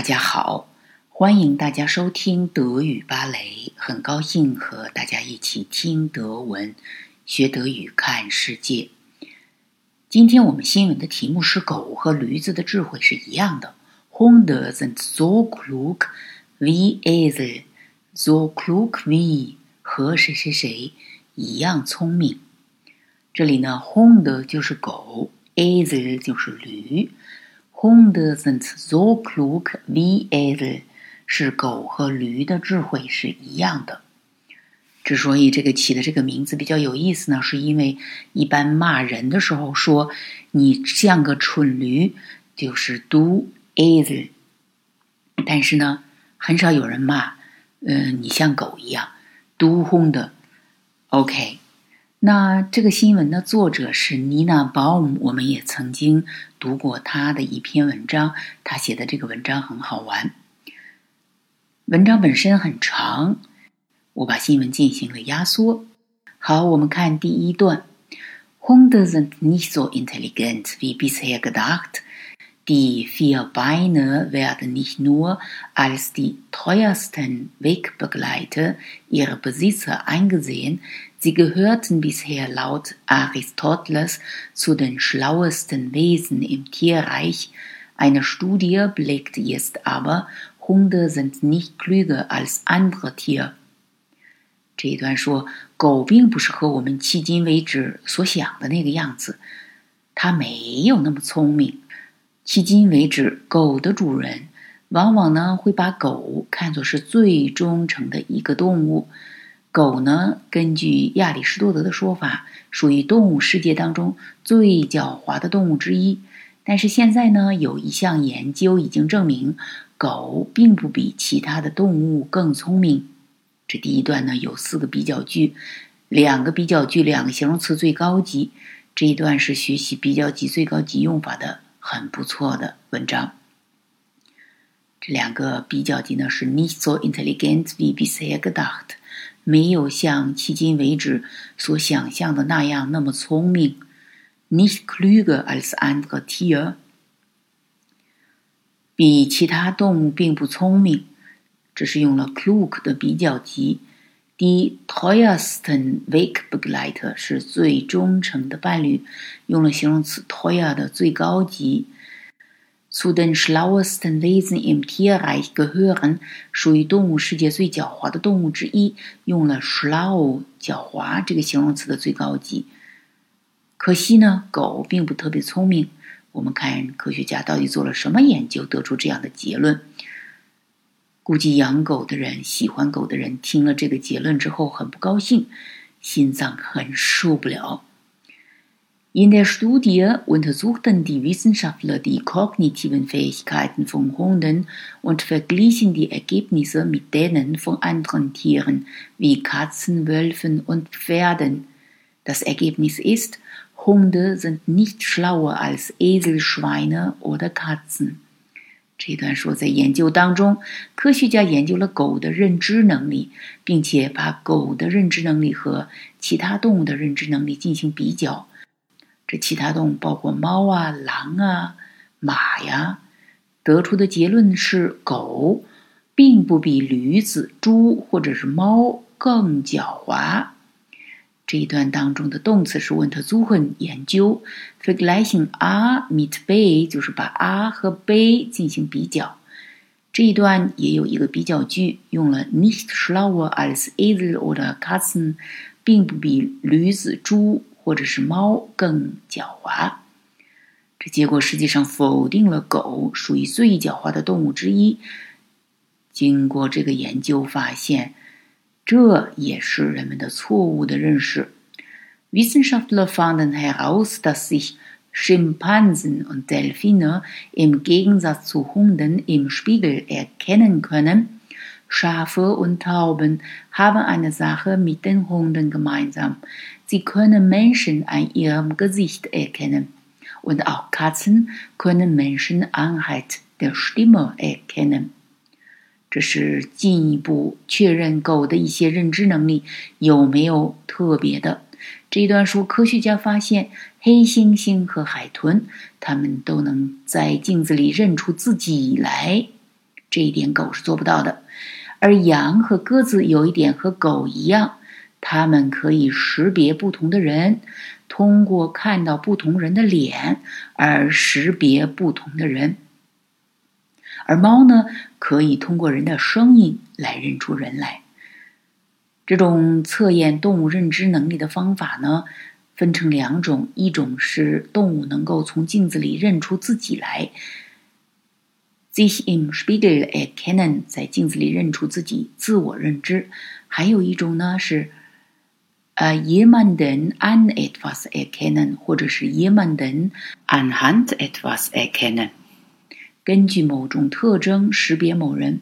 大家好，欢迎大家收听德语芭蕾。很高兴和大家一起听德文、学德语、看世界。今天我们新闻的题目是“狗和驴子的智慧是一样的”。Hunde sind so klug wie Esel, so klug wie 和谁谁谁一样聪明。这里呢，Hunde 就是狗，Esel 就是驴。Hunde sind so klug wie Esel，是狗和驴的智慧是一样的。之所以这个起的这个名字比较有意思呢，是因为一般骂人的时候说你像个蠢驴，就是 do Esel。但是呢，很少有人骂，嗯，你像狗一样 do Hunde。OK。那这个新闻的作者是妮娜·鲍姆，我们也曾经读过她的一篇文章。她写的这个文章很好玩，文章本身很长，我把新闻进行了压缩。好，我们看第一段：Hunde sind nicht so intelligent wie bisher gedacht. Die vier Beine werden nicht nur als die teuersten Wegbegleiter ihrer Besitzer eingesehen, sie gehörten bisher laut Aristoteles zu den schlauesten Wesen im Tierreich. Eine Studie belegt jetzt aber, Hunde sind nicht klüger als andere Tiere. 这一段说，狗并不是和我们迄今为止所想的那个样子，它没有那么聪明。 迄今为止，狗的主人往往呢会把狗看作是最忠诚的一个动物。狗呢，根据亚里士多德的说法，属于动物世界当中最狡猾的动物之一。但是现在呢，有一项研究已经证明，狗并不比其他的动物更聪明。这第一段呢有四个比较句，两个比较句，两个形容词最高级。这一段是学习比较级最高级用法的。很不错的文章。这两个比较级呢是 nicht so intelligent wie bisher gedacht，没有像迄今为止所想象的那样那么聪明。nicht klüger als andere Tiere，比其他动物并不聪明。这是用了 klug 的比较级。Die teuersten Wegbegleiter 是最忠诚的伴侣，用了形容词 teuer 的最高级。Zu den schlauesten Wesen im Tierreich gehören 属于动物世界最狡猾的动物之一，用了 schlau 狡猾这个形容词的最高级。可惜呢，狗并不特别聪明。我们看科学家到底做了什么研究，得出这样的结论。估计养狗的人、喜欢狗的人听了这个结论之后很不高兴，心脏很受不了。In der Studie untersuchten die Wissenschaftler die kognitiven Fähigkeiten von Hunden und verglichen die Ergebnisse mit denen von anderen Tieren wie Katzen, Wölfen und Pferden. Das Ergebnis ist, Hunde sind nicht schlauer als Esel, Schweine oder Katzen. 这段说，在研究当中，科学家研究了狗的认知能力，并且把狗的认知能力和其他动物的认知能力进行比较。这其他动物包括猫啊、狼啊、马呀。得出的结论是，狗并不比驴子、猪或者是猫更狡猾。这一段当中的动词是 untersuchen 研究 f i g l e i c h e n a mit b 就是把 a 和 b 进行比较。这一段也有一个比较句，用了 nicht schlauer als Esel oder Katzen，并不比驴子、猪或者是猫更狡猾。这结果实际上否定了狗属于最狡猾的动物之一。经过这个研究发现。这也是人们的错误的认识。Wissenschaftler fanden heraus, dass sich Schimpansen und Delfine im Gegensatz zu Hunden im Spiegel erkennen können. Schafe und Tauben haben eine Sache mit den Hunden gemeinsam. Sie können Menschen an ihrem Gesicht erkennen. Und auch Katzen können Menschen anhand der Stimme erkennen. 这是进一步确认狗的一些认知能力有没有特别的。这一段说，科学家发现黑猩猩和海豚，它们都能在镜子里认出自己来。这一点狗是做不到的。而羊和鸽子有一点和狗一样，它们可以识别不同的人，通过看到不同人的脸而识别不同的人。而猫呢，可以通过人的声音来认出人来。这种测验动物认知能力的方法呢，分成两种：一种是动物能够从镜子里认出自己来，sich im Spiegel erkennen，在镜子里认出自己，自我认知；还有一种呢是，呃，jemanden an etwas erkennen，或者是 jemanden anhand etwas erkennen。根据某种特征识别某人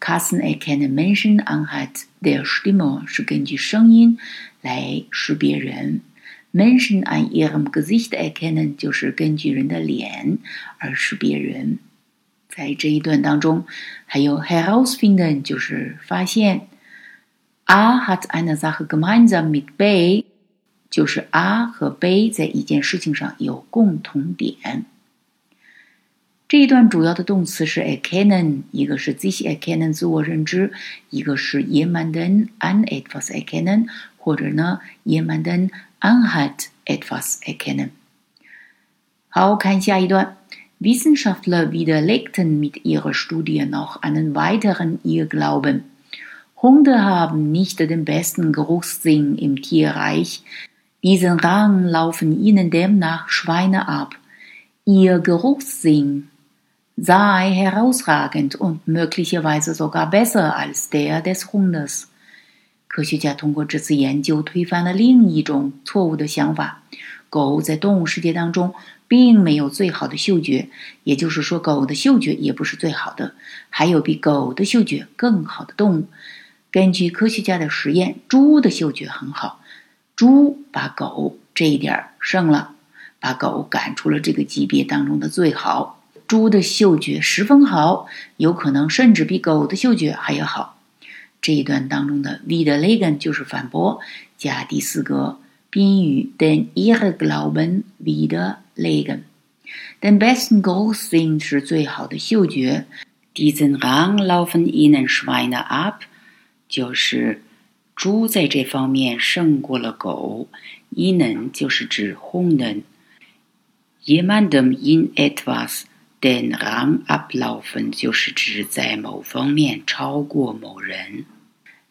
，Kassen erkennen Menschen anhand der Stimme 是根据声音来识别人 mention an ihrem Gesicht erkennen 就是根据人的脸而识别人。在这一段当中，还有 herausfinden 就是发现，A hat eine Sache gemeinsam mit B 就是 A 和 B 在一件事情上有共同点。这一段主要的动词是 erkennen，一个是 sich erkennen 自我认知，一个是 jemanden an etwas erkennen，或者呢 jemanden anhand etwas erkennen。好，看下一段。Wissenschaftler widerlegten mit ihrer Studie noch einen weiteren Irrglauben. Hunde haben nicht den besten Geruchssinn im Tierreich. Diesen Rang laufen ihnen demnach Schweine ab. Ihr Geruchssinn sei herausragend und möglicherweise sogar besser als der des Hundes。科学家通过这次研究推翻了另一种错误的想法：狗在动物世界当中并没有最好的嗅觉，也就是说，狗的嗅觉也不是最好的。还有比狗的嗅觉更好的动物。根据科学家的实验，猪的嗅觉很好，猪把狗这一点胜了，把狗赶出了这个级别当中的最好。猪的嗅觉十分好，有可能甚至比狗的嗅觉还要好。这一段当中的 widerlegen 就是反驳，加第四个宾语 den ihre Glauben widerlegen。den besten Geruchssinn 是最好的嗅觉，diesen Rang laufen ihnen Schweine ab，就是猪在这方面胜过了狗。ihnen 就是指 Hunden，jemandem in etwas。Den Rang ablaufen 就是指在某方面超过某人。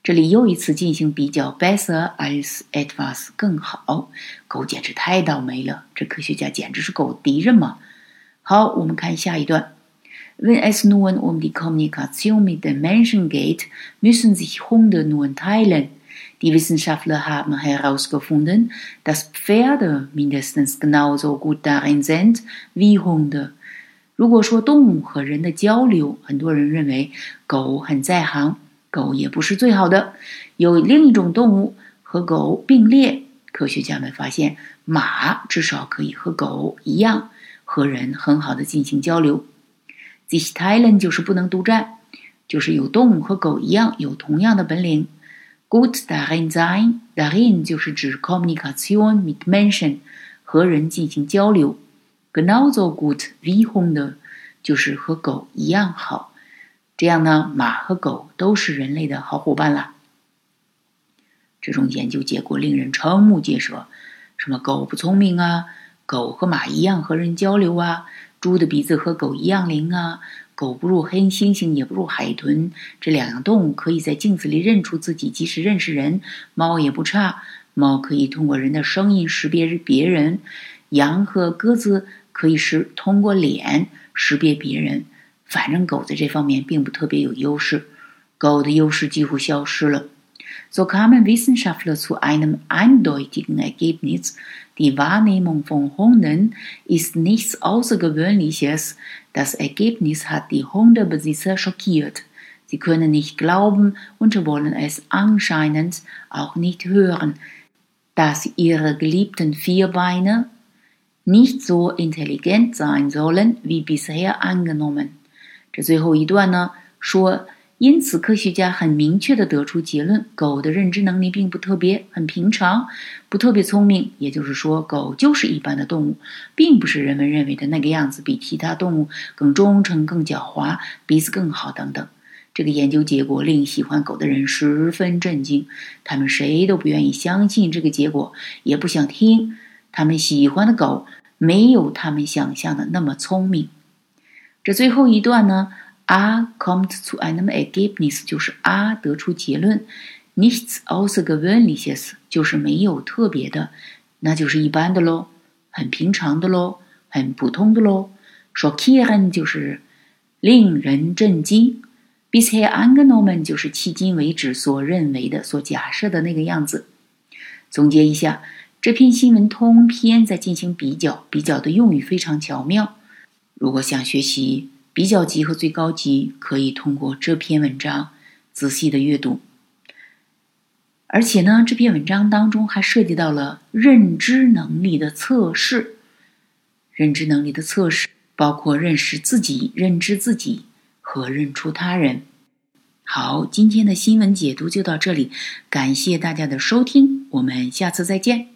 这里又一次进行比较，besser als etwas 更好。狗简直太倒霉了，这科学家简直是狗敌人嘛！好，我们看下一段。Wenn es nun um die Kommunikation mit den Menschen geht, müssen sich Hunde nun teilen. Die Wissenschaftler haben herausgefunden, dass Pferde mindestens genauso gut darin sind wie Hunde. 如果说动物和人的交流，很多人认为狗很在行，狗也不是最好的。有另一种动物和狗并列，科学家们发现马至少可以和狗一样和人很好的进行交流。This talent 就是不能独占，就是有动物和狗一样有同样的本领。Good darin sein，darin 就是指 communication mit Menschen，和人进行交流。Genauso gut wie Hunde，就是和狗一样好。这样呢，马和狗都是人类的好伙伴啦。这种研究结果令人瞠目结舌。什么狗不聪明啊？狗和马一样和人交流啊？猪的鼻子和狗一样灵啊？狗不如黑猩猩，也不如海豚。这两样动物可以在镜子里认出自己，即使认识人。猫也不差，猫可以通过人的声音识别别人。羊和鸽子。可以是通过脸识别别人，反正狗在这方面并不特别有优势，狗的优势几乎消失了。So kamen Wissenschaftler zu einem eindeutigen Ergebnis: Die Wahrnehmung von Hunden ist nichts Außergewöhnliches. Das Ergebnis hat die Hundebesitzer schockiert. Sie können nicht glauben und wollen es anscheinend auch nicht hören, dass ihre geliebten Vierbeine nicht so intelligent sein sollen wie bisher angenommen。这最后一段呢，说因此，科学家很明确地得出结论：狗的认知能力并不特别，很平常，不特别聪明。也就是说，狗就是一般的动物，并不是人们认为的那个样子，比其他动物更忠诚、更狡猾、鼻子更好等等。这个研究结果令喜欢狗的人十分震惊，他们谁都不愿意相信这个结果，也不想听。他们喜欢的狗没有他们想象的那么聪明。这最后一段呢？A kommt zu einem Ergebnis，就是 A 得出结论，nichts außergewöhnliches 就是没有特别的，那就是一般的喽，很平常的喽，很普通的喽。Schockieren 就是令人震惊，bisher angenommen 就是迄今为止所认为的、所假设的那个样子。总结一下，这篇新闻通篇在进行比较，比较的用语非常巧妙。如果想学习，比较级和最高级可以通过这篇文章仔细的阅读，而且呢，这篇文章当中还涉及到了认知能力的测试。认知能力的测试包括认识自己、认知自己和认出他人。好，今天的新闻解读就到这里，感谢大家的收听，我们下次再见。